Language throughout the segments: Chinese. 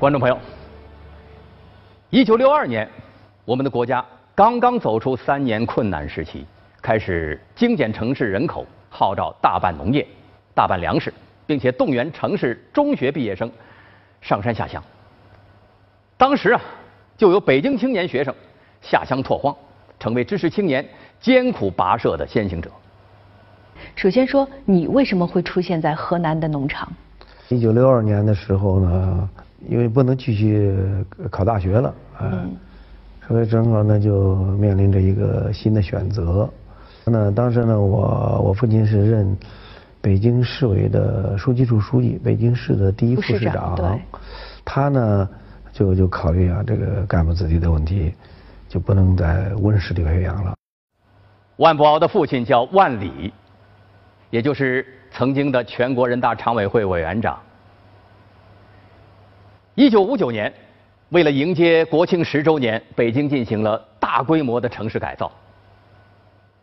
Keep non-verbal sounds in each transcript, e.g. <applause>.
观众朋友，一九六二年，我们的国家刚刚走出三年困难时期，开始精简城市人口，号召大办农业、大办粮食，并且动员城市中学毕业生上山下乡。当时啊，就有北京青年学生下乡拓荒，成为知识青年艰苦跋涉的先行者。首先说，你为什么会出现在河南的农场？一九六二年的时候呢。因为不能继续考大学了，嗯，所以正好呢就面临着一个新的选择。那当时呢，我我父亲是任北京市委的书记处书记，北京市的第一副市长。他呢就就考虑啊，这个干部子弟的问题，就不能在温室里培养了。万博鳌的父亲叫万里，也就是曾经的全国人大常委会委员长。一九五九年，为了迎接国庆十周年，北京进行了大规模的城市改造。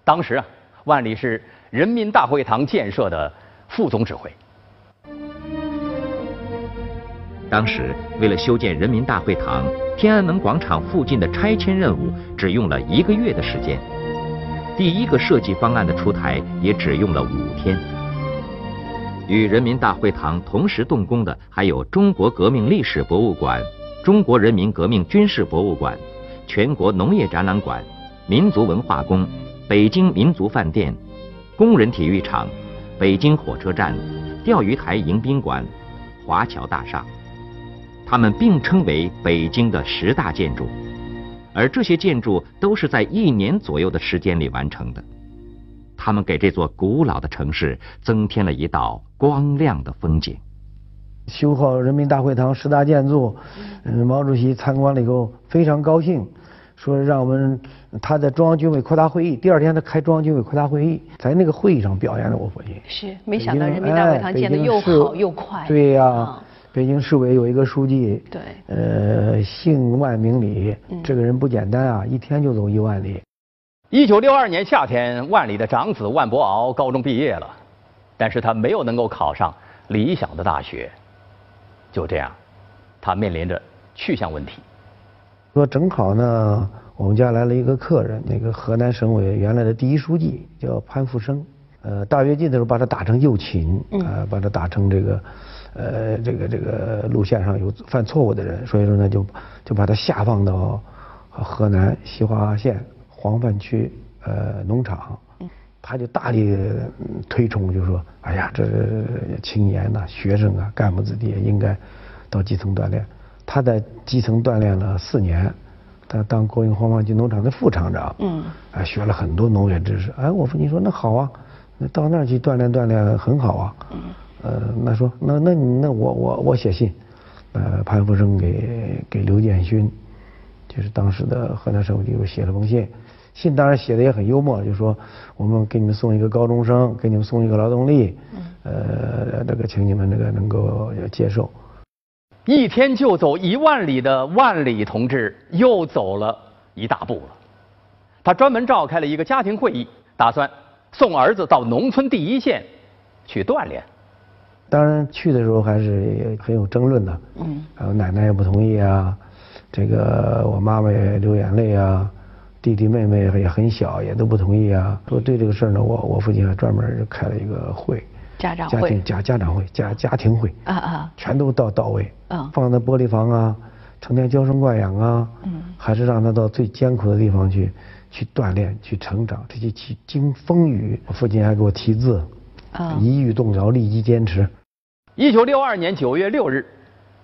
当时啊，万里是人民大会堂建设的副总指挥。当时为了修建人民大会堂，天安门广场附近的拆迁任务只用了一个月的时间，第一个设计方案的出台也只用了五天。与人民大会堂同时动工的还有中国革命历史博物馆、中国人民革命军事博物馆、全国农业展览馆、民族文化宫、北京民族饭店、工人体育场、北京火车站、钓鱼台迎宾馆、华侨大厦，它们并称为北京的十大建筑，而这些建筑都是在一年左右的时间里完成的。他们给这座古老的城市增添了一道光亮的风景。修好人民大会堂十大建筑，嗯，毛主席参观了以后非常高兴，说让我们他在中央军委扩大会议，第二天他开中央军委扩大会议，在那个会议上表扬了我父亲。是，没想到人民大会堂建的又好又快。对呀，北京市委有一个书记，对，呃，姓万名里，这个人不简单啊，一天就走一万里。一九六二年夏天，万里的长子万博鳌高中毕业了，但是他没有能够考上理想的大学。就这样，他面临着去向问题。说正好呢，我们家来了一个客人，那个河南省委原来的第一书记叫潘福生。呃，大跃进的时候把他打成右倾，啊，把他打成这个，呃，这个这个路线上有犯错误的人，所以说呢，就就把他下放到河南西华县。黄泛区呃农场，他就大力推崇，就说：“哎呀，这青年呐，学生啊，干部子弟应该到基层锻炼。”他在基层锻炼了四年，他当国营黄泛区农场的副厂长，嗯，啊，学了很多农业知识。哎，我说你说：“那好啊，那到那儿去锻炼锻炼很好啊。”嗯，呃，那说那那你那我我我写信，呃，潘福生给给刘建勋，就是当时的河南省委书记写了封信。信当然写的也很幽默，就说我们给你们送一个高中生，给你们送一个劳动力，呃，这个请你们那个能够接受。一天就走一万里的万里同志又走了一大步了。他专门召开了一个家庭会议，打算送儿子到农村第一线去锻炼。当然去的时候还是很有争论的，嗯，还有奶奶也不同意啊，这个我妈妈也流眼泪啊。弟弟妹妹也很小，也都不同意啊。说对这个事儿呢，我我父亲还专门开了一个会，家长会、家庭家家长会、家家庭会啊啊，全都到到位。嗯，放在玻璃房啊，成天娇生惯养啊，嗯，还是让他到最艰苦的地方去去锻炼、去成长。这些去经风雨，我父亲还给我题字，啊，一遇动摇，立即坚持。一九六二年九月六日，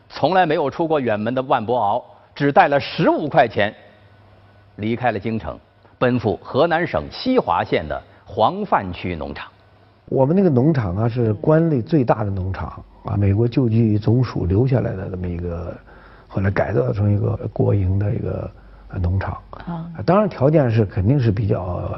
从来没有出过远门的万博鳌，只带了十五块钱。离开了京城，奔赴河南省西华县的黄泛区农场。我们那个农场啊，是关内最大的农场啊，美国旧剧总署留下来的这么一个，后来改造成一个国营的一个农场。啊，当然条件是肯定是比较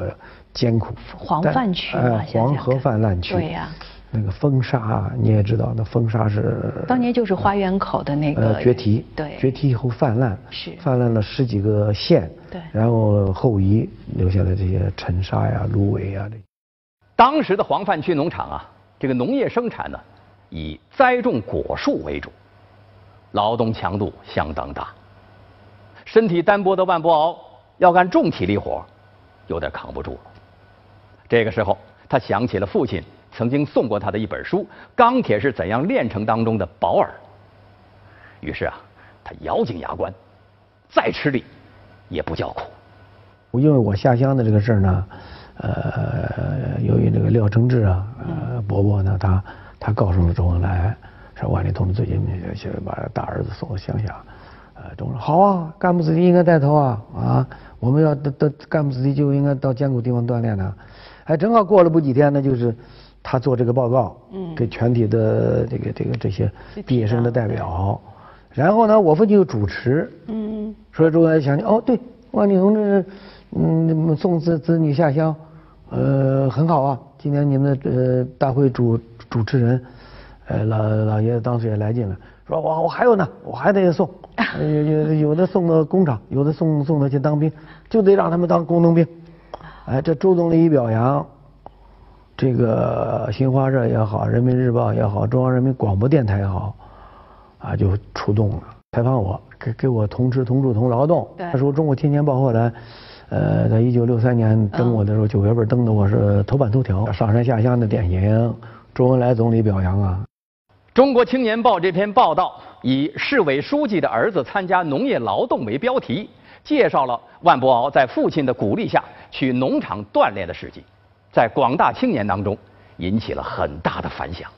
艰苦。黄泛区啊，黄河泛滥区。对呀。那个风沙你也知道，那风沙是当年就是花园口的那个决堤，对，决堤以后泛滥，是泛滥了十几个县，对，然后后移留下了这些尘沙呀、芦苇呀这。当时的黄泛区农场啊，这个农业生产呢，以栽种果树为主，劳动强度相当大。身体单薄的万伯敖要干重体力活，有点扛不住了。这个时候，他想起了父亲曾经送过他的一本书《钢铁是怎样炼成》当中的保尔。于是啊，他咬紧牙关，再吃力也不叫苦。因为我下乡的这个事儿呢，呃，由于那个廖承志啊，呃，伯伯呢，他他告诉了周恩来，说万里同志最近把大儿子送到乡下，呃，周恩来好啊，干部子弟应该带头啊，啊，我们要到到干部子弟就应该到艰苦地方锻炼呢，哎，正好过了不几天呢，就是他做这个报告，嗯，给全体的这个这个这些毕业生的代表，然后呢，我父亲又主持，嗯，所以周恩来想起，哦，对，万里同志。嗯，送子子女下乡，呃，很好啊。今年你们的呃大会主主持人，呃老老爷子当时也来劲了，说我我还有呢，我还得送，<laughs> 有有有的送到工厂，有的送送他去当兵，就得让他们当工农兵。哎，这周总理一表扬，这个新华社也好，人民日报也好，中央人民广播电台也好，啊，就出动了，采访我，给给我同吃同住同劳动。他说《中国青年报》后来。呃，在一九六三年登我的时候，九月份登的我是头版头条，上山下乡的典型。周恩来总理表扬啊。中国青年报这篇报道以市委书记的儿子参加农业劳动为标题，介绍了万伯敖在父亲的鼓励下去农场锻炼的事迹，在广大青年当中引起了很大的反响。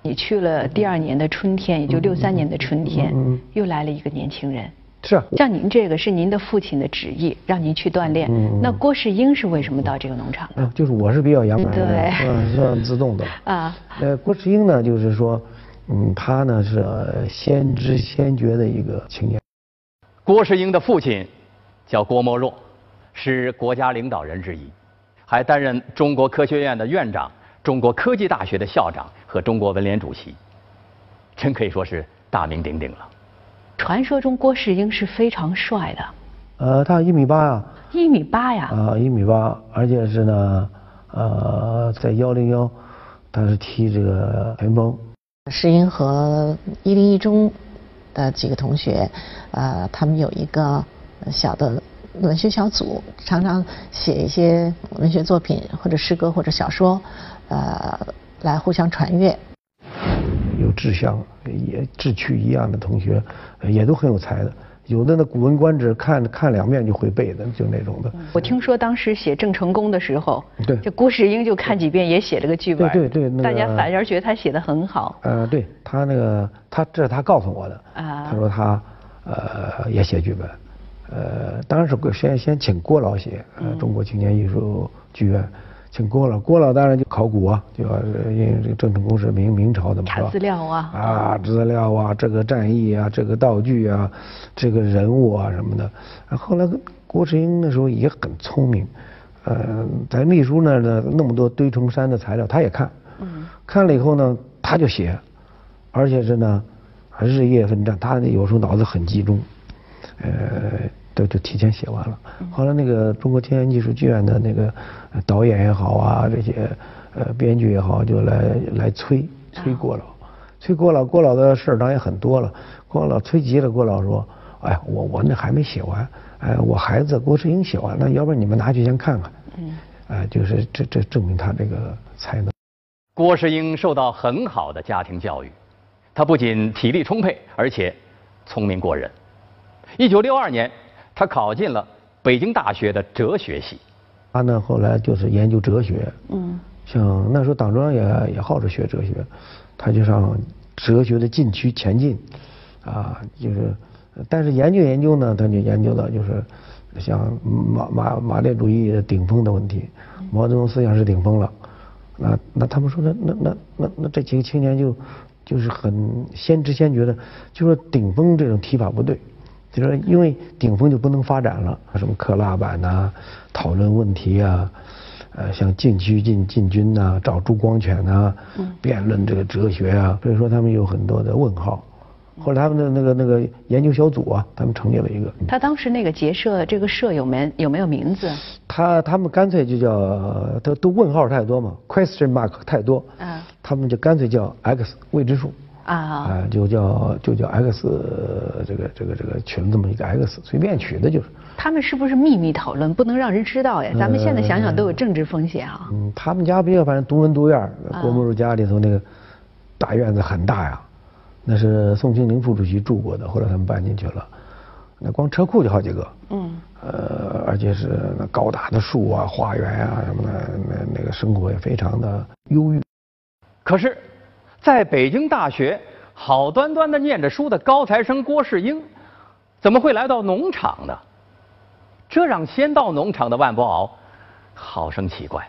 你去了第二年的春天，也就六三年的春天，又来了一个年轻人。是，像您这个是您的父亲的旨意，让您去锻炼。那郭世英是为什么到这个农场？嗯，就是我是比较阳门的对，嗯，算自动的。<laughs> 啊，呃，郭世英呢，就是说，嗯，他呢是先知先觉的一个青年。郭世英的父亲叫郭沫若，是国家领导人之一，还担任中国科学院的院长、中国科技大学的校长和中国文联主席，真可以说是大名鼎鼎了。传说中郭世英是非常帅的，呃，他一米八呀，一米八呀，啊，一米八，而且是呢，呃，在幺零幺，他是踢这个前锋。世英和一零一中的几个同学，呃，他们有一个小的文学小组，常常写一些文学作品或者诗歌或者小说，呃，来互相传阅。有志向也志趣一样的同学，也都很有才的。有的那《古文观止》看看两遍就会背的，就那种的。我听说当时写郑成功的时候，对，这郭世英就看几遍，也写了个剧本。对对对，大家反而觉得他写的很好。呃，对他那个，他这是他告诉我的。啊。他说他呃也写剧本，呃，当然是先先请郭老写，呃，中国青年艺术剧院。请郭老，郭老当然就考古啊，就要因为这个郑成功是明明朝的嘛，查资料啊，啊资料啊，这个战役啊，这个道具啊，这个人物啊什么的。后来郭世英那时候也很聪明，呃，在秘书那儿呢那么多堆成山的材料，他也看，嗯，看了以后呢，他就写，而且是呢日夜奋战，他有时候脑子很集中，呃。都都提前写完了。后来那个中国青年艺术剧院的那个导演也好啊，这些呃编剧也好，就来来催催郭老，催郭老。郭老的事儿当然也很多了。郭老催急了，郭老说：“哎，我我那还没写完，哎，我孩子郭世英写完了，要不然你们拿去先看看。”嗯。哎，就是这这证明他这个才能。郭世英受到很好的家庭教育，他不仅体力充沛，而且聪明过人。一九六二年。他考进了北京大学的哲学系，他呢后来就是研究哲学，嗯，像那时候党中央也也好着学哲学，他就上哲学的禁区前进，啊，就是，但是研究研究呢，他就研究到就是像马马马列主义的顶峰的问题，毛泽东思想是顶峰了，那那他们说那那那那那这几个青年就就是很先知先觉的，就说顶峰这种提法不对。就是因为顶峰就不能发展了，什么克拉板呐，讨论问题啊，呃，像禁区进进军呐，找朱光潜呐，辩论这个哲学啊，所以说他们有很多的问号。后来他们的那个那个研究小组啊，他们成立了一个。他当时那个结社这个社有没有没有名字？他他们干脆就叫都都问号太多嘛，question mark 太多，嗯，他们就干脆叫 X 未知数。啊，就叫就叫 X 这个这个这个取了这么一个 X，随便取的就是。他们是不是秘密讨论，不能让人知道呀？咱们现在想想都有政治风险啊。嗯，他们家比较反正独门独院，郭沫若家里头那个大院子很大呀，那是宋庆龄副主席住过的，后来他们搬进去了。那光车库就好几个。嗯。呃，而且是那高大的树啊，花园啊什么的，那那个生活也非常的忧郁。可是，在北京大学好端端的念着书的高材生郭世英，怎么会来到农场呢？这让先到农场的万博鳌好生奇怪。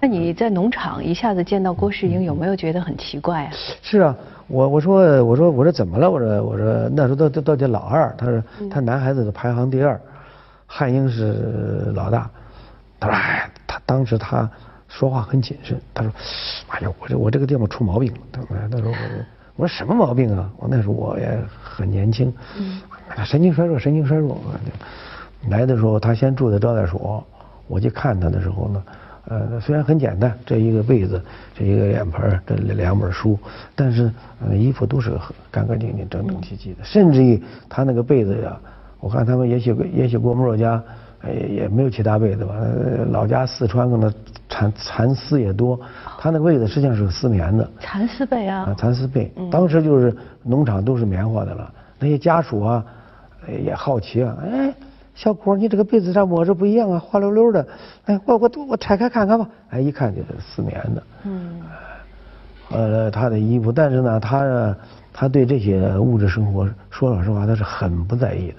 那你在农场一下子见到郭世英，有没有觉得很奇怪啊？是啊，我我说我说我说怎么了？我说我说那时候到到到这老二，他说他男孩子的排行第二，汉英是老大。他说哎，他当时他。说话很谨慎，他说：“哎呀，我这我这个地方出毛病了。”他他说：“我我说什么毛病啊？我那时候我也很年轻，神经衰弱，神经衰弱。来的时候他先住在招待所，我去看他的时候呢，呃，虽然很简单，这一个被子，这一个脸盆，这两本书，但是呃衣服都是干干净净、整整齐齐的，甚至于他那个被子呀，我看他们也许也许郭沫若家。”也也没有其他被子吧，老家四川可能蚕蚕丝也多，他那个被子实际上是丝棉的。蚕丝被啊。蚕丝被，当时就是农场都是棉花的了，那些家属啊也好奇啊，哎，小郭你这个被子上摸着不一样啊，滑溜溜的，哎，我我我拆开看看吧，哎，一看就是丝棉的。嗯。呃，他的衣服，但是呢，他他对这些物质生活，说老实话，他是很不在意的。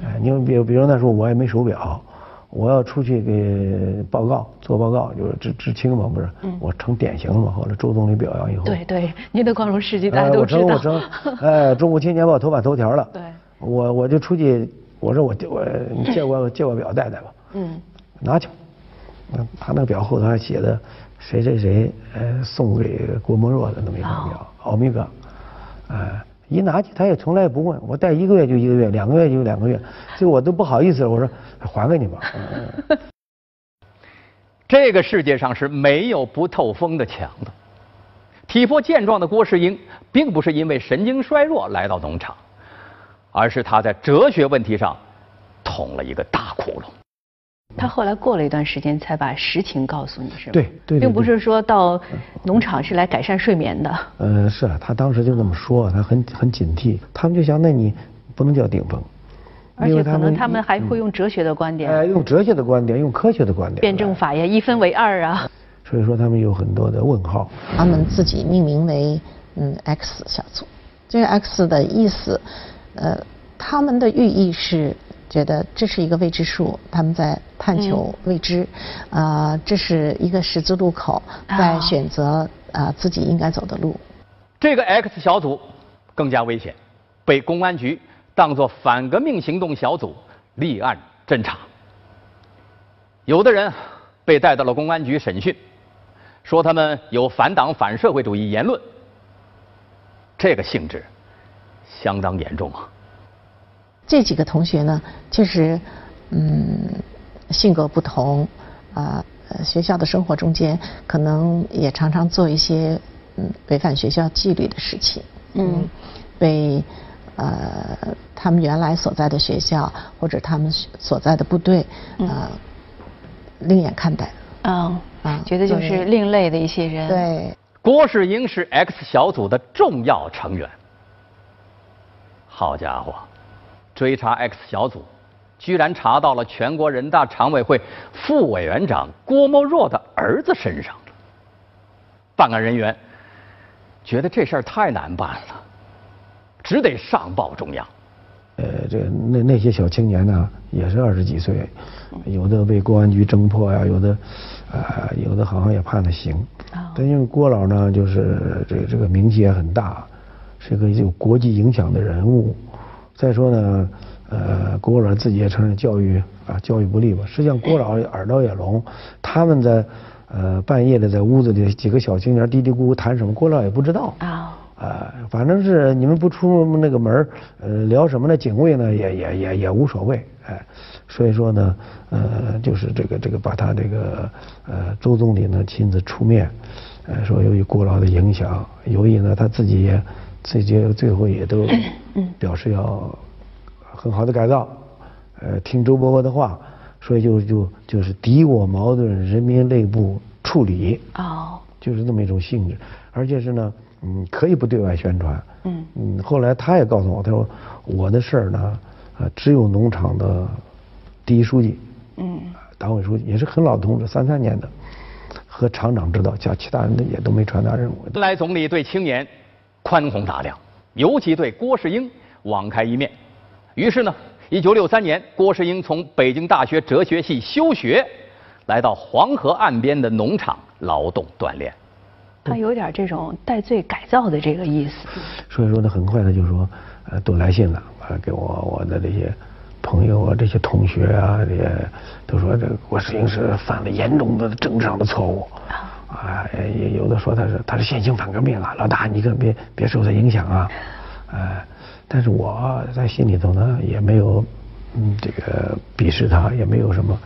哎，你比比如那时候我也没手表，我要出去给报告做报告，就是知知青嘛，不是？我成典型了嘛。后来周总理表扬以后，对对，您的光荣事迹大家都知道。我成我 <laughs> 成，哎，中国青年报头版头条了。对，我我就出去，我说我我借我借我表戴戴吧。嗯，拿去。嗯，他那表后头还写的谁谁谁，呃，送给郭沫若的那么一个表，奥米伽，哎。一拿去，他也从来不问我戴一个月就一个月，两个月就两个月，这我都不好意思了。我说还给你吧。<laughs> 这个世界上是没有不透风的墙的。体魄健壮的郭世英，并不是因为神经衰弱来到农场，而是他在哲学问题上捅了一个大窟窿。他后来过了一段时间才把实情告诉你，是吧？对对，并不是说到农场是来改善睡眠的。呃，是啊，他当时就这么说，他很很警惕。他们就想，那你不能叫顶峰，而且可能他们还会用哲学的观点。哎，用哲学的观点，用科学的观点。辩证法呀，一分为二啊。所以说，他们有很多的问号。他们自己命名为嗯 X 小组，这个 X 的意思，呃，他们的寓意是。觉得这是一个未知数，他们在探求未知，啊，这是一个十字路口，在选择啊自己应该走的路。这个 X 小组更加危险，被公安局当作反革命行动小组立案侦查。有的人被带到了公安局审讯，说他们有反党反社会主义言论，这个性质相当严重啊。这几个同学呢，确实，嗯，性格不同，啊，学校的生活中间可能也常常做一些嗯违反学校纪律的事情，嗯，被呃他们原来所在的学校或者他们所在的部队啊另眼看待，啊啊，觉得就是另类的一些人。对，郭世英是 X 小组的重要成员，好家伙！追查 X 小组，居然查到了全国人大常委会副委员长郭沫若的儿子身上。办案人员觉得这事儿太难办了，只得上报中央。呃，这那那些小青年呢，也是二十几岁，有的被公安局侦破呀，有的啊，有的好像也判了刑。但因为郭老呢，就是这这个名气也很大，是个有国际影响的人物。再说呢，呃，郭老自己也承认教育啊，教育不力吧。实际上，郭老耳朵也聋，他们在呃半夜的在屋子里几个小青年嘀嘀咕咕谈什么，郭老也不知道啊。啊，反正是你们不出那个门呃，聊什么呢？警卫呢也也也也无所谓，哎，所以说呢，呃，就是这个这个把他这个呃周总理呢亲自出面，呃，说由于郭老的影响，由于呢他自己也自己最后也都表示要很好的改造，呃，听周伯伯的话，所以就就就是敌我矛盾，人民内部处理，哦，就是这么一种性质，而且是呢。嗯，可以不对外宣传。嗯嗯，后来他也告诉我，他说我的事儿呢，呃，只有农场的第一书记，嗯，党委书记也是很老的同志，三三年的，和厂长知道，叫其他人的也都没传达任务。来总理对青年宽宏大量，尤其对郭世英网开一面。于是呢，一九六三年，郭世英从北京大学哲学系休学，来到黄河岸边的农场劳动锻炼。他有点这种戴罪改造的这个意思，所以说呢，很快他就说，呃，都来信了，啊，给我我的这些朋友啊，这些同学啊，这些都说这个郭世英是犯了严重的政治上的错误，啊，也有的说他是他是现行反革命啊，老大你可别别受他影响啊，呃，但是我在心里头呢，也没有嗯这个鄙视他，也没有什么，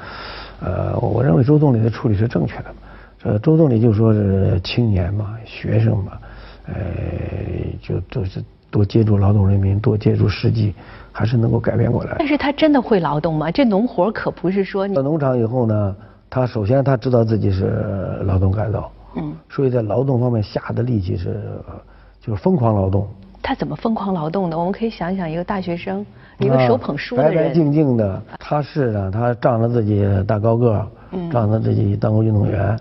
呃，我认为周总理的处理是正确的。呃，周总理就说是青年嘛，学生嘛，呃，就就是多接触劳动人民，多接触实际，还是能够改变过来。但是他真的会劳动吗？这农活可不是说。到农场以后呢，他首先他知道自己是劳动改造，嗯，所以在劳动方面下的力气是，就是疯狂劳动。他怎么疯狂劳动的？我们可以想想一个大学生，一个手捧书的人，白白净净的，他是呢，他仗着自己大高个，嗯，仗着自己当过运动员。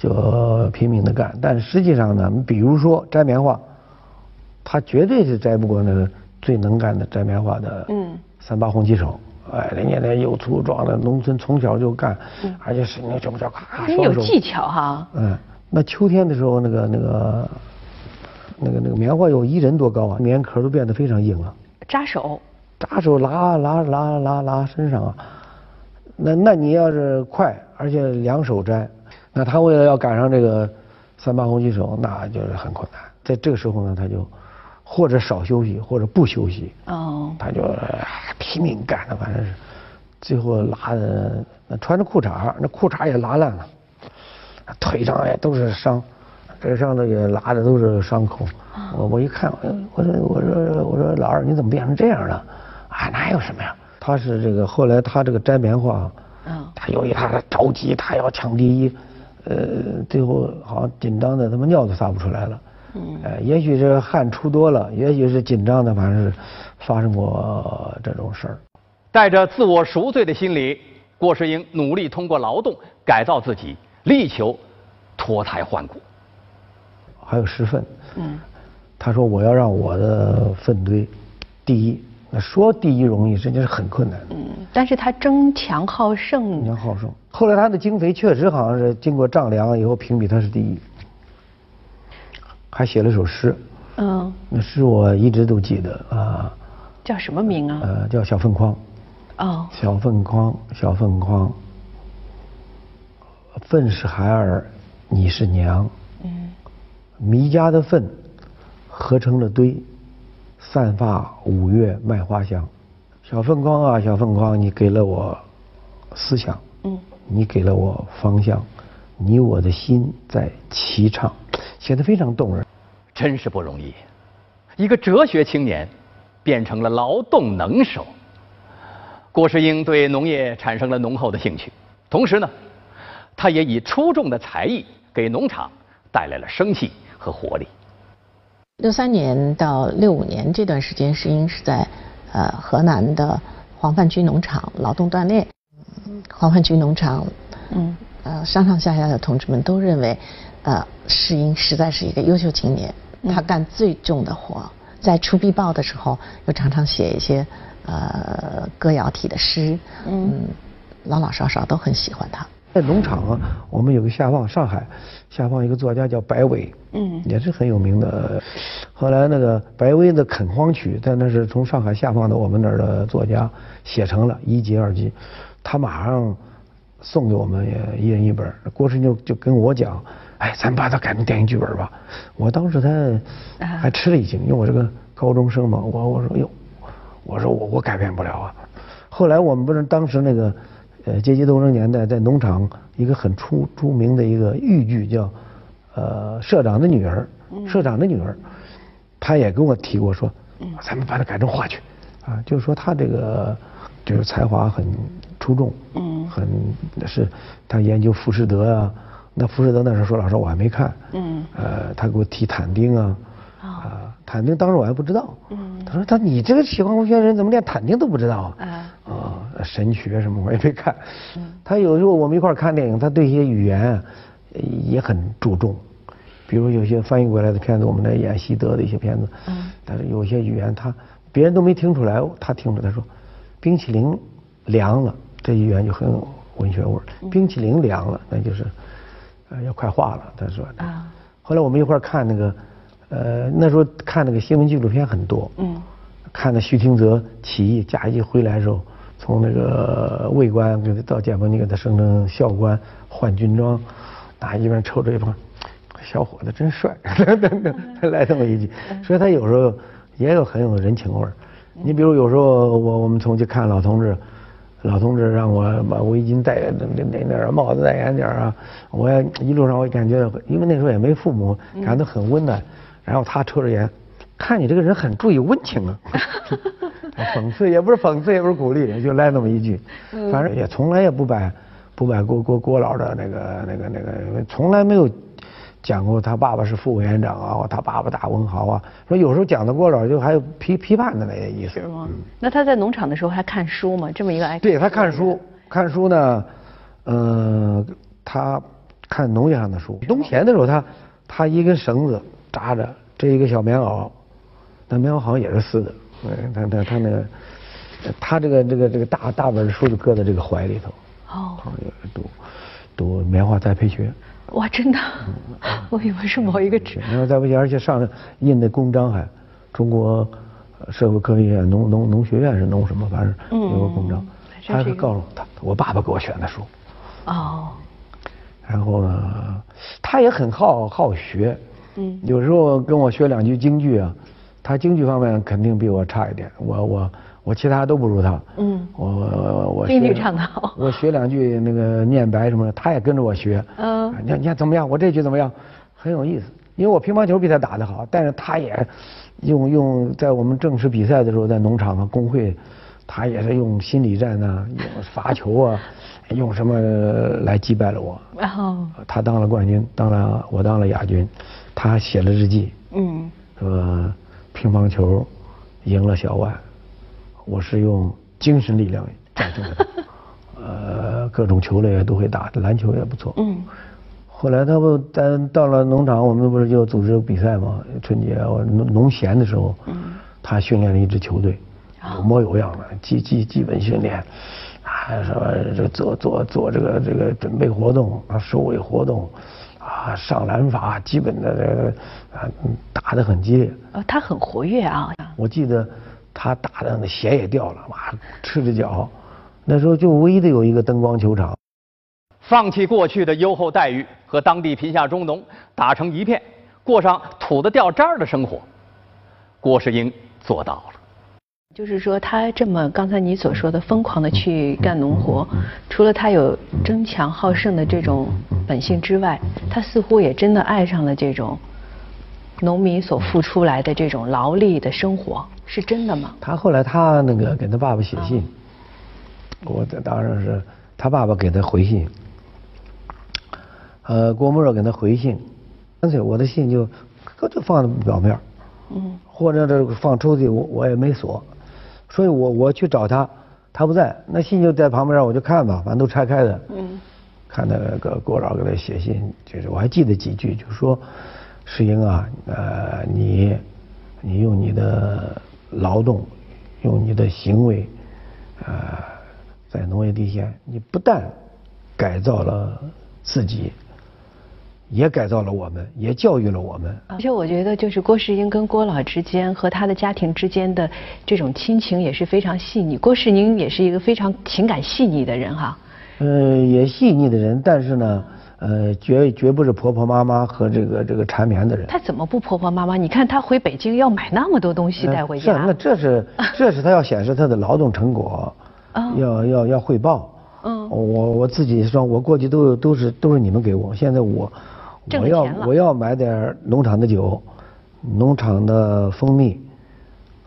就拼命的干，但实际上呢，比如说摘棉花，他绝对是摘不过那个最能干的摘棉花的三八红旗手。哎，人家那又粗壮的农村从小就干，而且是那什么叫咔，很有技巧哈。嗯，那秋天的时候，那个那个那个那个棉花有一人多高啊，棉壳都变得非常硬了。扎手。扎手拉拉拉拉拉身上啊，那那你要是快，而且两手摘。那他为了要赶上这个三八红旗手，那就是很困难。在这个时候呢，他就或者少休息，或者不休息。哦。他就拼命干，反正是最后拉的，穿着裤衩，那裤衩也拉烂了，腿上也都是伤，这上头也拉的都是伤口。我我一看，我说我说我说老二你怎么变成这样了？啊，哪有什么呀？他是这个后来他这个摘棉花，嗯，他由于他着急，他要抢第一。呃，最后好像紧张的，他妈尿都撒不出来了。嗯，呃，也许是汗出多了，也许是紧张的，反正是发生过这种事儿。带着自我赎罪的心理，郭世英努力通过劳动改造自己，力求脱胎换骨。还有十份。嗯。他说：“我要让我的粪堆第一。”那说第一容易，实际是很困难。嗯，但是他争强好胜。争强好胜。后来他的经费确实好像是经过丈量以后评比他是第一，还写了首诗。嗯。那诗我一直都记得啊。叫什么名啊？呃，叫小凤筐。哦。小凤筐，小凤筐，粪是孩儿，你是娘。嗯。弥家的粪合成了堆。散发五月麦花香，小凤筐啊，小凤筐，你给了我思想，嗯，你给了我方向，你我的心在齐唱，写的非常动人，真是不容易。一个哲学青年变成了劳动能手。郭世英对农业产生了浓厚的兴趣，同时呢，他也以出众的才艺给农场带来了生气和活力。六三年到六五年这段时间，世英是在呃河南的黄泛区农场劳动锻炼。黄泛区农场，嗯，呃上上下下的同志们都认为，呃世英实在是一个优秀青年，他干最重的活，在出必报的时候又常常写一些呃歌谣体的诗，嗯，老老少少都很喜欢他。在农场啊，我们有个下放，上海下放一个作家叫白伟，嗯，也是很有名的。后来那个白薇的《垦荒曲》，在那是从上海下放到我们那儿的作家写成了一集二集，他马上送给我们也一人一本。郭春就就跟我讲，哎，咱把它改成电影剧本吧。我当时他还吃了一惊，因为我是个高中生嘛，我我说哟，我说我我改变不了啊。后来我们不是当时那个呃阶级斗争年代，在农场一个很出著名的一个豫剧叫呃社长的女儿，社长的女儿，他也跟我提过说，咱们把它改成话剧，啊，就是说他这个就是才华很出众，嗯，很是他研究浮士德啊。那浮士德那时候说老师我还没看，嗯，呃，他给我提坦丁啊，啊，坦丁当时我还不知道，嗯，他说他你这个喜欢文学人怎么连坦丁都不知道啊？啊，神学什么我也没看，嗯，他有时候我们一块看电影，他对一些语言也很注重，比如有些翻译过来的片子，我们来演西德的一些片子，嗯，但是有些语言他别人都没听出来，他听出他说冰淇淋凉了，这语言就很有文学味儿，冰淇淋凉了，那就是。呃，要快化了，他说。啊。后来我们一块儿看那个，呃，那时候看那个新闻纪录片很多。嗯。看那徐廷泽起义，假一回来的时候，从那个卫官给他到解放军给他升成校官，换军装，拿一边抽着一帮，小伙子真帅，<laughs> 等等，来这么一句。所以他有时候也有很有人情味儿。你比如有时候我我们从去看老同志。老同志让我把围巾戴那那那点帽子戴严点啊！我一路上我感觉，因为那时候也没父母，感到很温暖。然后他抽着烟，看你这个人很注意温情啊。<laughs> 讽刺也不是讽刺，也不是鼓励，就来那么一句。反正也从来也不摆不摆郭郭郭老的那个那个那个，从来没有。讲过他爸爸是副委员长啊，他爸爸大文豪啊。说有时候讲的郭老就还有批批判的那些意思。是吗？那他在农场的时候还看书吗？这么一个爱对他看书，看书呢，呃，他看农业上的书。冬闲的时候，他他一根绳子扎着这一个小棉袄，那棉袄好像也是丝的。嗯，他他他那个，他这个这个这个大大本的书就搁在这个怀里头。哦。读读棉花栽培学。哇，真的，<laughs> 我以为是某一个纸。然后再不行，而且上印的公章还，中国社会科学院农农农学院是农什么，反正有个公章。他是告诉他，我爸爸给我选的书。哦。然后呢，他也很好好学。嗯。有时候跟我学两句京剧啊，他京剧方面肯定比我差一点。我我。我其他都不如他，嗯，我我我京剧唱的好，我学两句那个念白什么的，他也跟着我学，嗯，你看你看怎么样？我这句怎么样？很有意思，因为我乒乓球比他打得好，但是他也用用在我们正式比赛的时候，在农场啊工会，他也是用心理战呐，用罚球啊，用什么来击败了我。然后他当了冠军，当了我当了亚军，他写了日记，嗯，说乒乓球赢了小万。我是用精神力量战胜的，<laughs> 呃，各种球类都会打，篮球也不错。嗯。后来他不，咱到了农场，我们不是就组织比赛吗？春节农农闲的时候，嗯，他训练了一支球队，有模有样的，基基基本训练，啊，什么这做做做这个这个准备活动啊，收尾活动，啊，上篮法，基本的这个啊，打得很激烈。呃，他很活跃啊。我记得。他打的那鞋也掉了，哇，赤着脚。那时候就唯一的有一个灯光球场。放弃过去的优厚待遇，和当地贫下中农打成一片，过上土的掉渣儿的生活。郭世英做到了。就是说，他这么刚才你所说的疯狂的去干农活，除了他有争强好胜的这种本性之外，他似乎也真的爱上了这种农民所付出来的这种劳力的生活。是真的吗？他后来他那个给他爸爸写信，我这当然是他爸爸给他回信，呃，郭沫若给他回信，干脆我的信就就放在表面，嗯，或者这放抽屉，我我也没锁，所以我我去找他，他不在，那信就在旁边，我就看吧，反正都拆开的，嗯，看那个郭老给他写信，就是我还记得几句，就说世英啊，呃，你你用你的。劳动，用你的行为，呃，在农业地线，你不但改造了自己，也改造了我们，也教育了我们。而且我觉得，就是郭世英跟郭老之间和他的家庭之间的这种亲情也是非常细腻。郭世英也是一个非常情感细腻的人哈。呃，也细腻的人，但是呢，呃，绝绝不是婆婆妈妈和这个这个缠绵的人。他怎么不婆婆妈妈？你看他回北京要买那么多东西带回家。是，那这是 <laughs> 这是他要显示他的劳动成果，要要要汇报。嗯，我我自己说，我过去都都是都是你们给我，现在我我要我要买点农场的酒，农场的蜂蜜，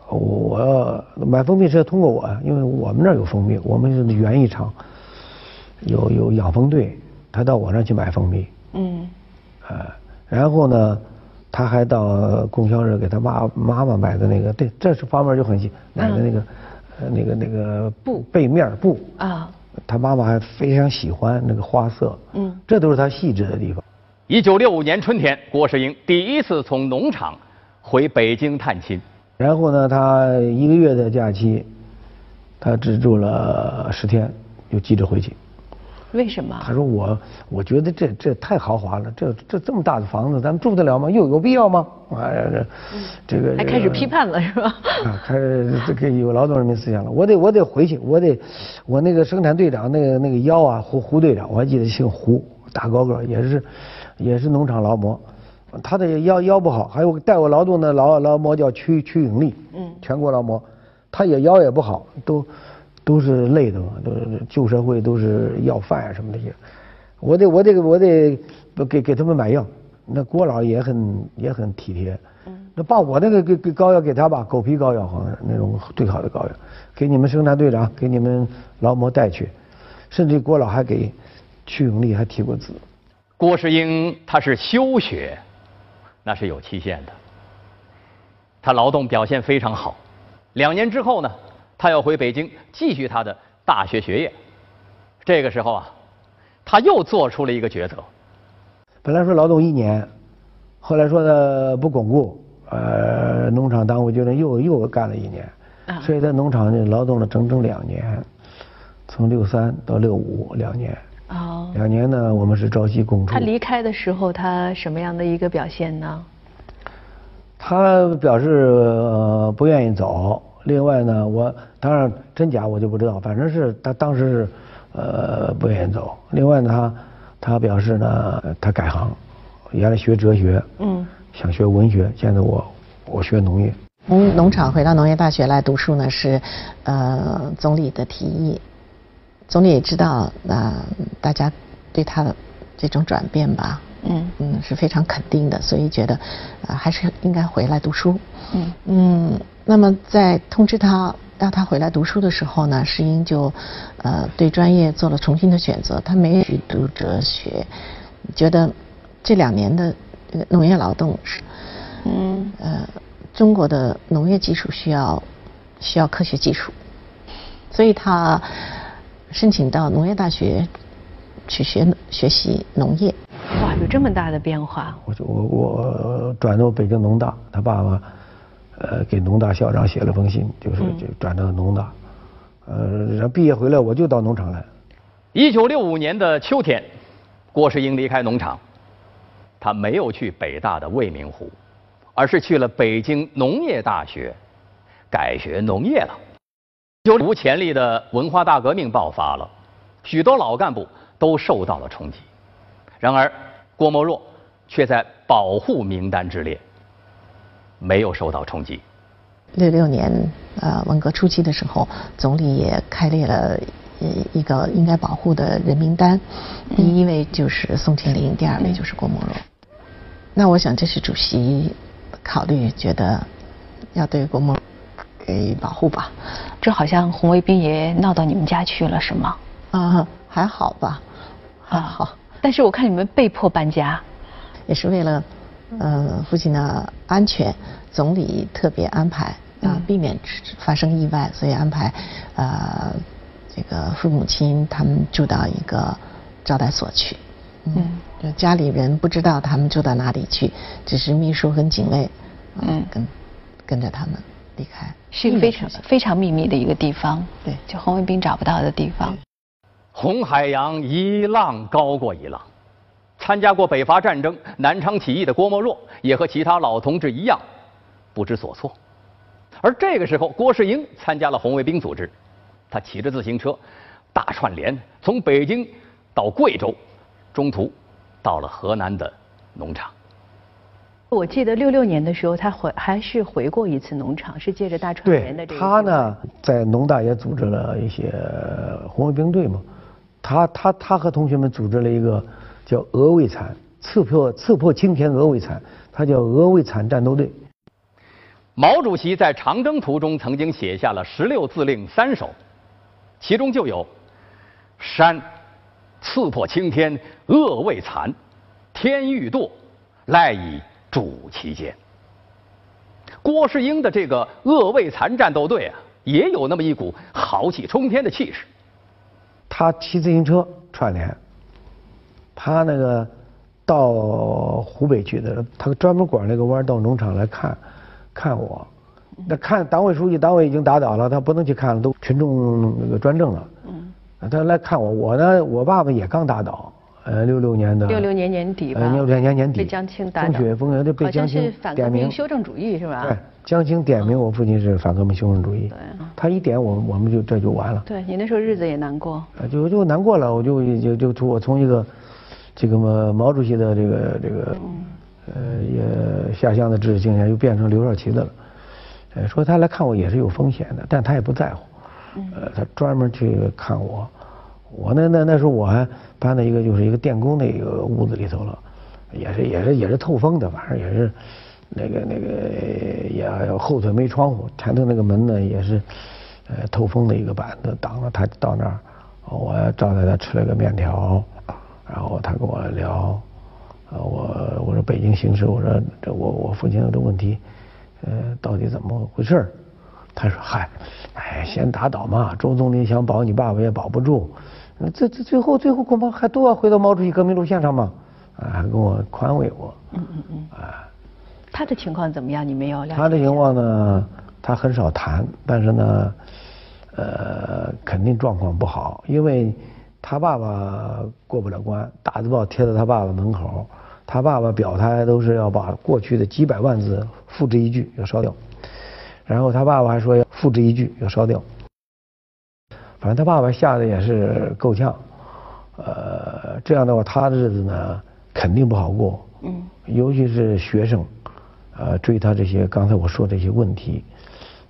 我要买蜂蜜是要通过我，因为我们那儿有蜂蜜，我们是园艺厂，有有养蜂队。他到我那儿去买蜂蜜，嗯，啊，然后呢，他还到供销社给他妈妈妈买的那个，对，这是方面就很细，买的那个，呃，那个那个布背面布啊，他妈妈还非常喜欢那个花色，嗯，这都是他细致的地方。一九六五年春天，郭世英第一次从农场回北京探亲，然后呢，他一个月的假期，他只住了十天，又急着回去。为什么？他说我，我觉得这这太豪华了，这这这么大的房子，咱们住得了吗？又有必要吗？哎呀，这这个还开始批判了是吧？啊，开始这个有劳动人民思想了。我得我得回去，我得我那个生产队长那个那个腰啊，胡胡队长，我还记得姓胡，大高个，也是也是农场劳模，他的腰腰不好，还有带我劳动的劳劳模叫曲曲永利，嗯，全国劳模，他也腰也不好，都。都是累的嘛，都是旧社会都是要饭啊什么这些，我得我得我得给给他们买药。那郭老也很也很体贴，那把我那个给给膏药给他吧，狗皮膏药好像那种最好的膏药，给你们生产队长，给你们劳模带去，甚至郭老还给曲永利还提过字。郭世英他是休学，那是有期限的。他劳动表现非常好，两年之后呢？他要回北京继续他的大学学业，这个时候啊，他又做出了一个抉择。本来说劳动一年，后来说的不巩固，呃，农场党委决定又又干了一年，所以在农场呢劳动了整整两年，从六三到六五两年。哦。两年呢，我们是朝夕共处。他离开的时候，他什么样的一个表现呢？他表示不愿意走。另外呢，我当然真假我就不知道，反正是他当时是呃不愿意走。另外呢，他他表示呢，他改行，原来学哲学，嗯，想学文学，现在我我学农业。从农场回到农业大学来读书呢，是呃总理的提议。总理也知道呃，大家对他的这种转变吧，嗯嗯是非常肯定的，所以觉得啊还是应该回来读书。嗯嗯。那么在通知他让他回来读书的时候呢，石英就呃对专业做了重新的选择，他没有去读哲学，觉得这两年的农业劳动是嗯呃中国的农业技术需要需要科学技术，所以他申请到农业大学去学学习农业。哇，有这么大的变化！我我我转到北京农大，他爸爸。呃，给农大校长写了封信，就是就转到农大，呃，然后毕业回来我就到农场来。一九六五年的秋天，郭世英离开农场，他没有去北大的未名湖，而是去了北京农业大学，改学农业了。就无潜力的文化大革命爆发了，许多老干部都受到了冲击。然而，郭沫若却在保护名单之列。没有受到冲击。六六年，呃，文革初期的时候，总理也开列了一一个应该保护的人名单，第一位就是宋庆龄，第二位就是郭沫若。那我想这是主席考虑，觉得要对郭沫给保护吧。这好像红卫兵也闹到你们家去了，是吗？啊，还好吧，还好。但是我看你们被迫搬家，也是为了。呃，父亲的安全，总理特别安排啊，避免发生意外，所以安排呃这个父母亲他们住到一个招待所去。嗯，就家里人不知道他们住到哪里去，只是秘书跟警卫嗯跟跟着他们离开，是一个非常非常秘密的一个地方。对，就红卫兵找不到的地方。红海洋一浪高过一浪。参加过北伐战争、南昌起义的郭沫若，也和其他老同志一样，不知所措。而这个时候，郭世英参加了红卫兵组织，他骑着自行车，大串联从北京到贵州，中途到了河南的农场。我记得六六年的时候，他回还是回过一次农场，是借着大串联的这个。他呢，在农大也组织了一些红卫兵队嘛。他他他和同学们组织了一个叫“俄卫残”，刺破刺破青天俄卫残，它叫俄卫残战斗队。毛主席在长征途中曾经写下了十六字令三首，其中就有“山刺破青天恶未残，天欲堕赖以”。主其间，郭世英的这个恶未残战斗队啊，也有那么一股豪气冲天的气势。他骑自行车串联，他那个到湖北去的，他专门拐那个弯到农场来看，看我。那看党委书记，党委已经打倒了，他不能去看了，都群众那个专政了。嗯。他来看我，我呢，我爸爸也刚打倒。呃，六六年的六六年年底吧，六六年年底被江青打风雪风云，就被江青点名修正主义是吧？对，江青点名我父亲是反革命修正主义。对，他一点我我们就这就完了。对你那时候日子也难过。就就难过了，我就就就从我从一个这个毛毛主席的这个这个呃也下乡的知识青年，又变成刘少奇的了。呃，说他来看我也是有风险的，但他也不在乎。呃，他专门去看我。我那那那时候我还搬到一个就是一个电工的一个屋子里头了，也是也是也是透风的，反正也是那个那个也后头没窗户，前头那个门呢也是呃透风的一个板子挡着他到那儿，我招待他吃了个面条，然后他跟我聊，呃我我说北京形势，我说这我我父亲有这问题，呃到底怎么回事他说嗨，哎先打倒嘛，周总理想保你爸爸也保不住。这这最后最后恐怕还都要回到毛主席革命路线上嘛，啊，还跟我宽慰我。嗯嗯嗯。啊，他的情况怎么样？你没有了解？他的情况呢，他很少谈，但是呢，呃，肯定状况不好，因为他爸爸过不了关，大字报贴到他爸爸门口，他爸爸表态都是要把过去的几百万字付之一炬要烧掉，然后他爸爸还说要付之一炬要烧掉。反正他爸爸吓得也是够呛，呃，这样的话他的日子呢肯定不好过，嗯，尤其是学生，呃，追他这些刚才我说这些问题，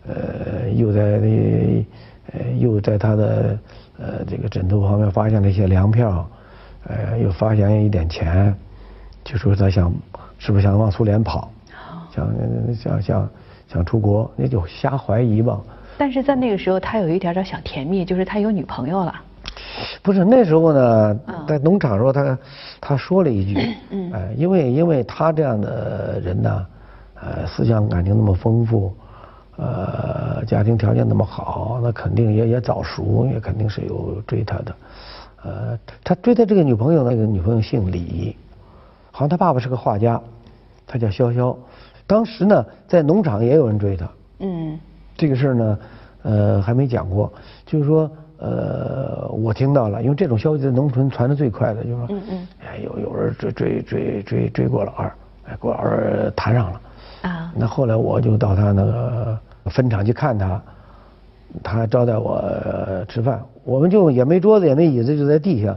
呃，又在那，呃，又在他的呃这个枕头旁边发现了一些粮票，呃，又发现一点钱，就说他想是不是想往苏联跑，想想想想出国，那就瞎怀疑吧。但是在那个时候，他有一点点小甜蜜，就是他有女朋友了。不是那时候呢，在农场时候，他他说了一句，哎，因为因为他这样的人呢，呃，思想感情那么丰富，呃，家庭条件那么好，那肯定也也早熟，也肯定是有追他的。呃，他追他这个女朋友，那个女朋友姓李，好像他爸爸是个画家，他叫潇潇。当时呢，在农场也有人追他。嗯。这个事儿呢，呃，还没讲过。就是说，呃，我听到了，因为这种消息在农村传的最快的，就是说，嗯嗯，哎，有有人追追追追追过老二，哎，过老二谈上了。啊。那后来我就到他那个分厂去看他，他招待我吃饭。我们就也没桌子也没椅子，就在地下，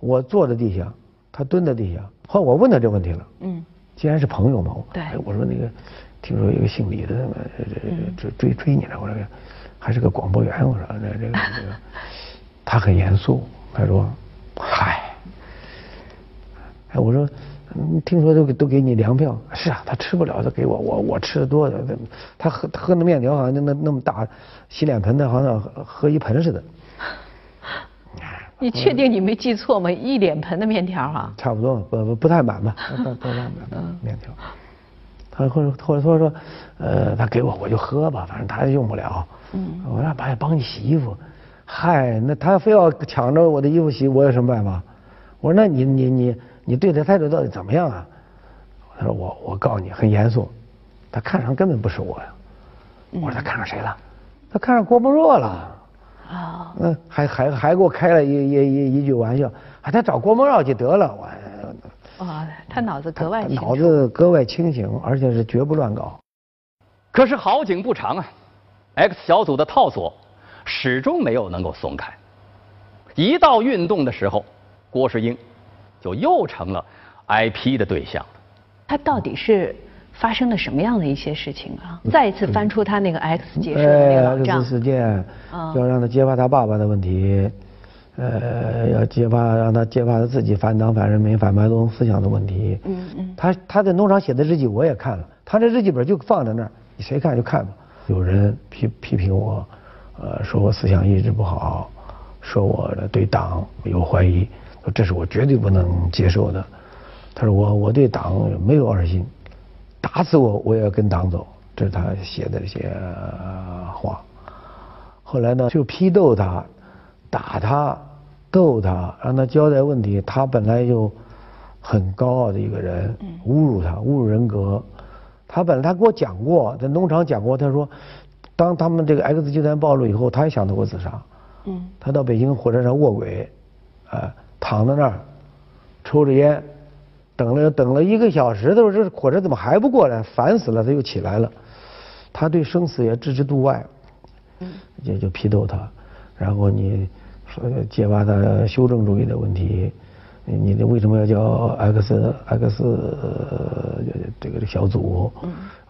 我坐在地下，他蹲在地下。后来我问他这问题了。嗯。既然是朋友嘛，对，我说那个。听说有个姓李的，这这追追你了，我说还是个广播员，我说这这个这个，他很严肃，他说，嗨，<laughs> 哎，我说，听说都都给你粮票，是啊，他吃不了，他给我，我我吃的多的，他喝喝那面条好像那那么大洗脸盆的，好像喝一盆似的。你确定你没记错吗？一脸盆的面条哈？差不多，不不不太满吧，不不太满面条。他或者或者说说，呃，他给我我就喝吧，反正他也用不了。嗯。我让爸帮你洗衣服，嗨，那他非要抢着我的衣服洗，我有什么办法？我说那你你你你对他态度到底怎么样啊？他说我我告诉你很严肃，他看上根本不是我呀。我说他看上谁了？他看上郭沫若了。啊。嗯，还还还给我开了一一一一句玩笑，啊，他找郭沫若去得了，我。哦，他脑子格外脑子格外清醒，而且是绝不乱搞。可是好景不长啊，X 小组的套索始终没有能够松开。一到运动的时候，郭世英就又成了挨批的对象。他到底是发生了什么样的一些事情啊？再一次翻出他那个 X 解说的那个老账。X 事件，要让他揭发他爸爸的问题，呃，要揭发让他揭发他自己反党反人民反毛泽东思想的问题。嗯嗯。他他在农场写的日记我也看了，他这日记本就放在那儿，你谁看就看吧。有人批批评我，呃，说我思想意志不好，说我对党有怀疑，这是我绝对不能接受的。他说我我对党没有二心，打死我我也要跟党走，这是他写的这些话。后来呢就批斗他，打他，斗他，让他交代问题。他本来就很高傲的一个人，侮辱他，侮辱人格。他本来他给我讲过，在农场讲过，他说，当他们这个 X 集团暴露以后，他也想到过自杀。嗯。他到北京火车上卧轨，啊，躺在那儿，抽着烟。等了等了一个小时，他说这火车怎么还不过来？烦死了，他又起来了。他对生死也置之度外，也就批斗他。然后你说揭发他修正主义的问题，你你为什么要叫 X X 这个小组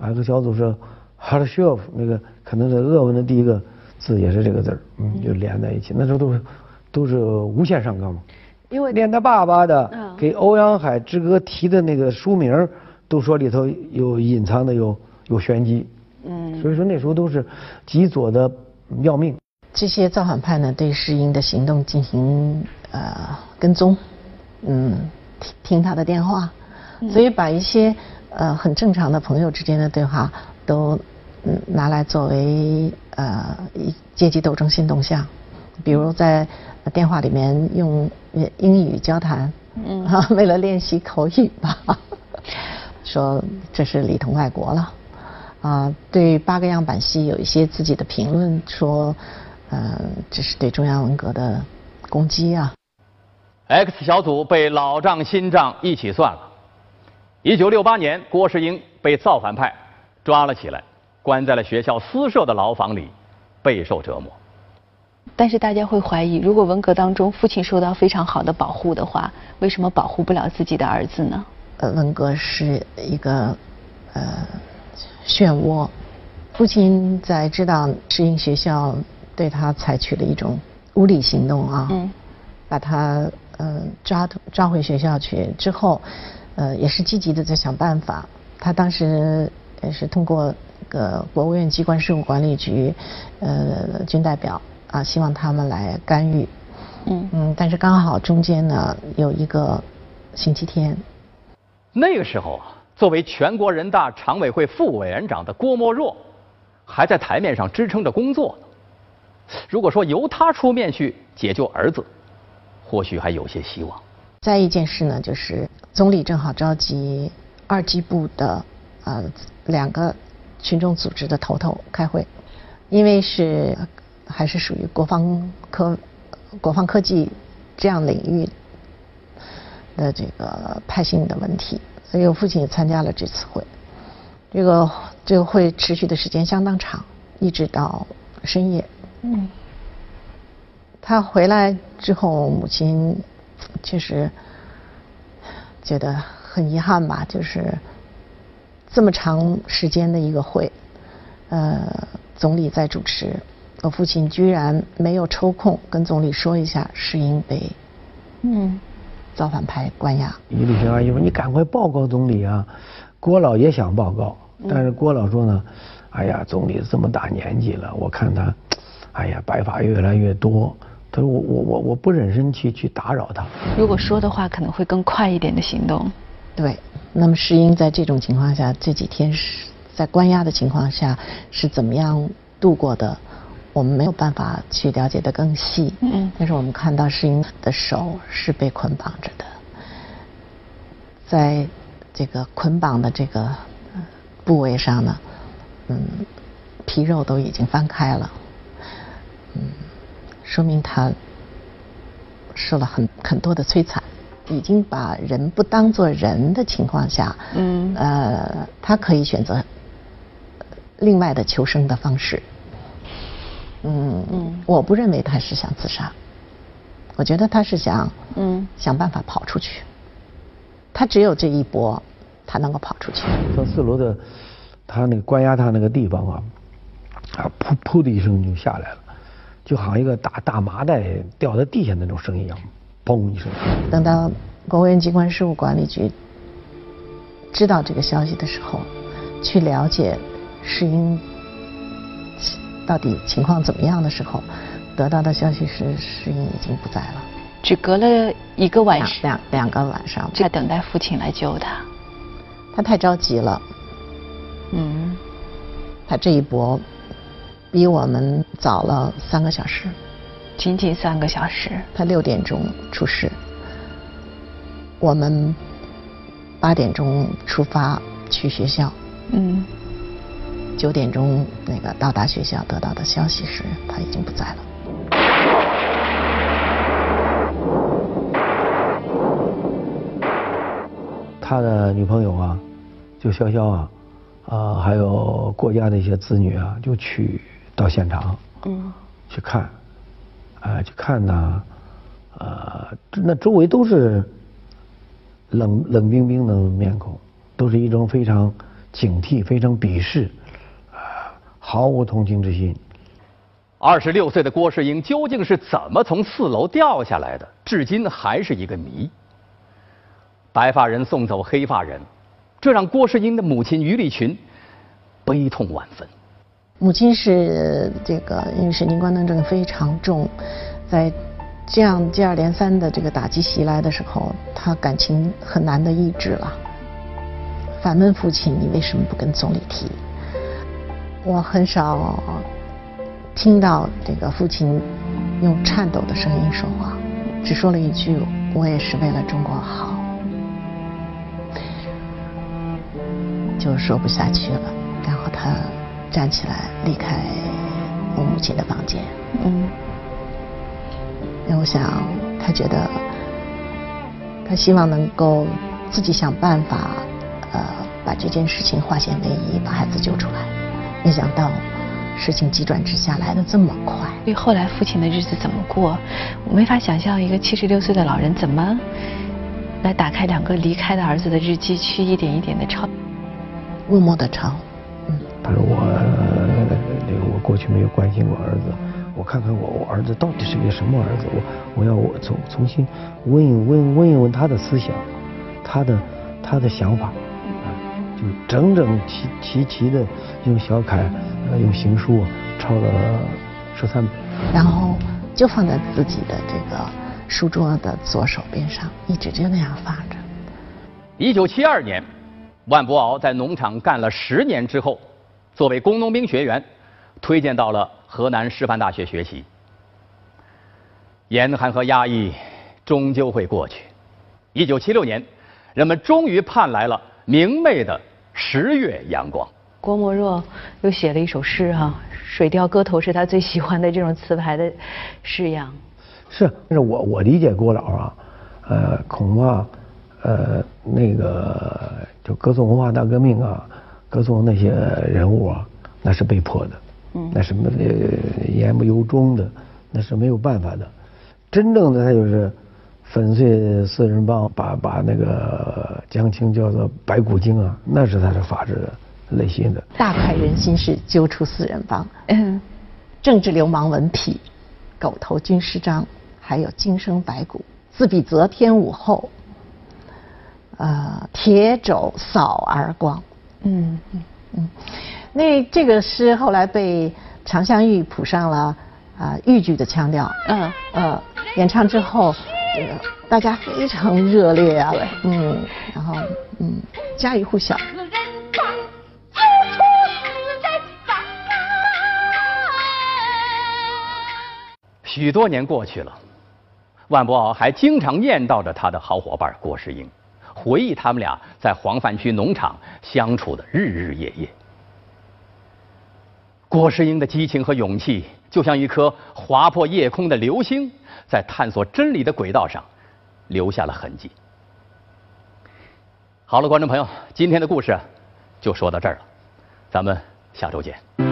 ？X 小组是 h a r s h o f 那个可能是俄文的第一个字也是这个字儿，嗯，就连在一起。那时候都是都是无限上纲嘛。因为连他爸爸的给《欧阳海之歌》提的那个书名，都说里头有隐藏的有有玄机。嗯，所以说那时候都是极左的要命。这些造反派呢，对世英的行动进行呃跟踪，嗯，听听他的电话，所以把一些呃很正常的朋友之间的对话都嗯拿来作为呃阶级斗争新动向，比如在电话里面用。英语交谈，嗯，<laughs> 为了练习口语吧，<laughs> 说这是里通外国了，啊，对八个样板戏有一些自己的评论，说，呃，这是对中央文革的攻击啊。X 小组被老账新账一起算了。一九六八年，郭世英被造反派抓了起来，关在了学校私设的牢房里，备受折磨。但是大家会怀疑，如果文革当中父亲受到非常好的保护的话，为什么保护不了自己的儿子呢？呃，文革是一个呃漩涡，父亲在知道适应学校对他采取了一种无理行动啊，嗯，把他呃抓抓回学校去之后，呃也是积极的在想办法。他当时也是通过个国务院机关事务管理局呃军代表。啊，希望他们来干预，嗯嗯，但是刚好中间呢有一个星期天，那个时候啊，作为全国人大常委会副委员长的郭沫若，还在台面上支撑着工作呢。如果说由他出面去解救儿子，或许还有些希望。再一件事呢，就是总理正好召集二机部的呃两个群众组织的头头开会，因为是。还是属于国防科、国防科技这样领域的这个派性的问题，所以我父亲也参加了这次会。这个这个会持续的时间相当长，一直到深夜。嗯。他回来之后，母亲确实觉得很遗憾吧，就是这么长时间的一个会，呃，总理在主持。我父亲居然没有抽空跟总理说一下，是因被嗯造反派关押。李平阿姨说：“你赶快报告总理啊！”郭老也想报告，但是郭老说呢：“哎呀，总理这么大年纪了，我看他，哎呀，白发越来越多。他说我我我我不忍心去去打扰他。如果说的话，可能会更快一点的行动。对，那么世英在这种情况下，这几天是在关押的情况下是怎么样度过的？”我们没有办法去了解的更细，嗯，但是我们看到世英的手是被捆绑着的，在这个捆绑的这个部位上呢，嗯，皮肉都已经翻开了，嗯，说明他受了很很多的摧残，已经把人不当做人的情况下，嗯，呃，他可以选择另外的求生的方式。嗯嗯，我不认为他是想自杀，我觉得他是想嗯想办法跑出去。他只有这一搏，他能够跑出去。到四楼的，他那个关押他那个地方啊，啊噗噗的一声就下来了，就好像一个大大麻袋掉在地下那种声音一样，嘣一声。等到国务院机关事务管理局知道这个消息的时候，去了解世英到底情况怎么样的时候，得到的消息是世英已经不在了。只隔了一个晚上，两两个晚上，在等待父亲来救他。他太着急了，嗯，他这一搏比我们早了三个小时，仅仅三个小时。他六点钟出事，我们八点钟出发去学校，嗯，九点钟那个到达学校得到的消息是他已经不在了。他的女朋友啊，就潇潇啊，啊，还有郭家的一些子女啊，就去到现场，嗯，去看，啊，去看呢，呃，那周围都是冷冷冰冰的面孔，都是一种非常警惕、非常鄙视，啊，毫无同情之心。二十六岁的郭世英究竟是怎么从四楼掉下来的？至今还是一个谜。白发人送走黑发人，这让郭世英的母亲于丽群悲痛万分。母亲是这个因为神经官能症非常重，在这样接二连三的这个打击袭来的时候，她感情很难的抑制了。反问父亲：“你为什么不跟总理提？”我很少听到这个父亲用颤抖的声音说话，只说了一句：“我也是为了中国好。”就说不下去了，然后他站起来离开我母亲的房间。嗯，那我想他觉得他希望能够自己想办法，呃，把这件事情化险为夷，把孩子救出来。没想到事情急转直下来的这么快。所以后来父亲的日子怎么过？我没法想象一个七十六岁的老人怎么来打开两个离开的儿子的日记，去一点一点的抄。默默的抄，嗯，他说我那个我过去没有关心过儿子，我看看我我儿子到底是个什么儿子，我我要我重重新问一问问一问他的思想，他的他的想法，就整整齐齐齐的用小楷用行书抄了十三本，然后就放在自己的这个书桌的左手边上，一直就那样放着。一九七二年。万伯鳌在农场干了十年之后，作为工农兵学员，推荐到了河南师范大学学习。严寒和压抑终究会过去。一九七六年，人们终于盼来了明媚的十月阳光。郭沫若又写了一首诗哈，《水调歌头》是他最喜欢的这种词牌的式样。是，是我我理解郭老啊，呃，恐怕。呃，那个就歌颂文化大革命啊，歌颂那些人物啊，那是被迫的，嗯，那是呃言不由衷的，那是没有办法的。真正的他就是粉碎四人帮，把把那个江青叫做白骨精啊，那是他的法治的内心的。大快人心是揪出四人帮，嗯，政治流氓文痞，狗头军师章，还有今生白骨，自比则天武后。呃，铁肘扫而光，嗯嗯嗯，那这个诗后来被常香玉谱上了啊豫剧的腔调，嗯呃，演唱之后，这个大家非常热烈啊，嗯，然后嗯家喻户晓。许多年过去了，万博鳌还经常念叨着他的好伙伴郭世英。回忆他们俩在黄泛区农场相处的日日夜夜。郭世英的激情和勇气，就像一颗划破夜空的流星，在探索真理的轨道上留下了痕迹。好了，观众朋友，今天的故事就说到这儿了，咱们下周见。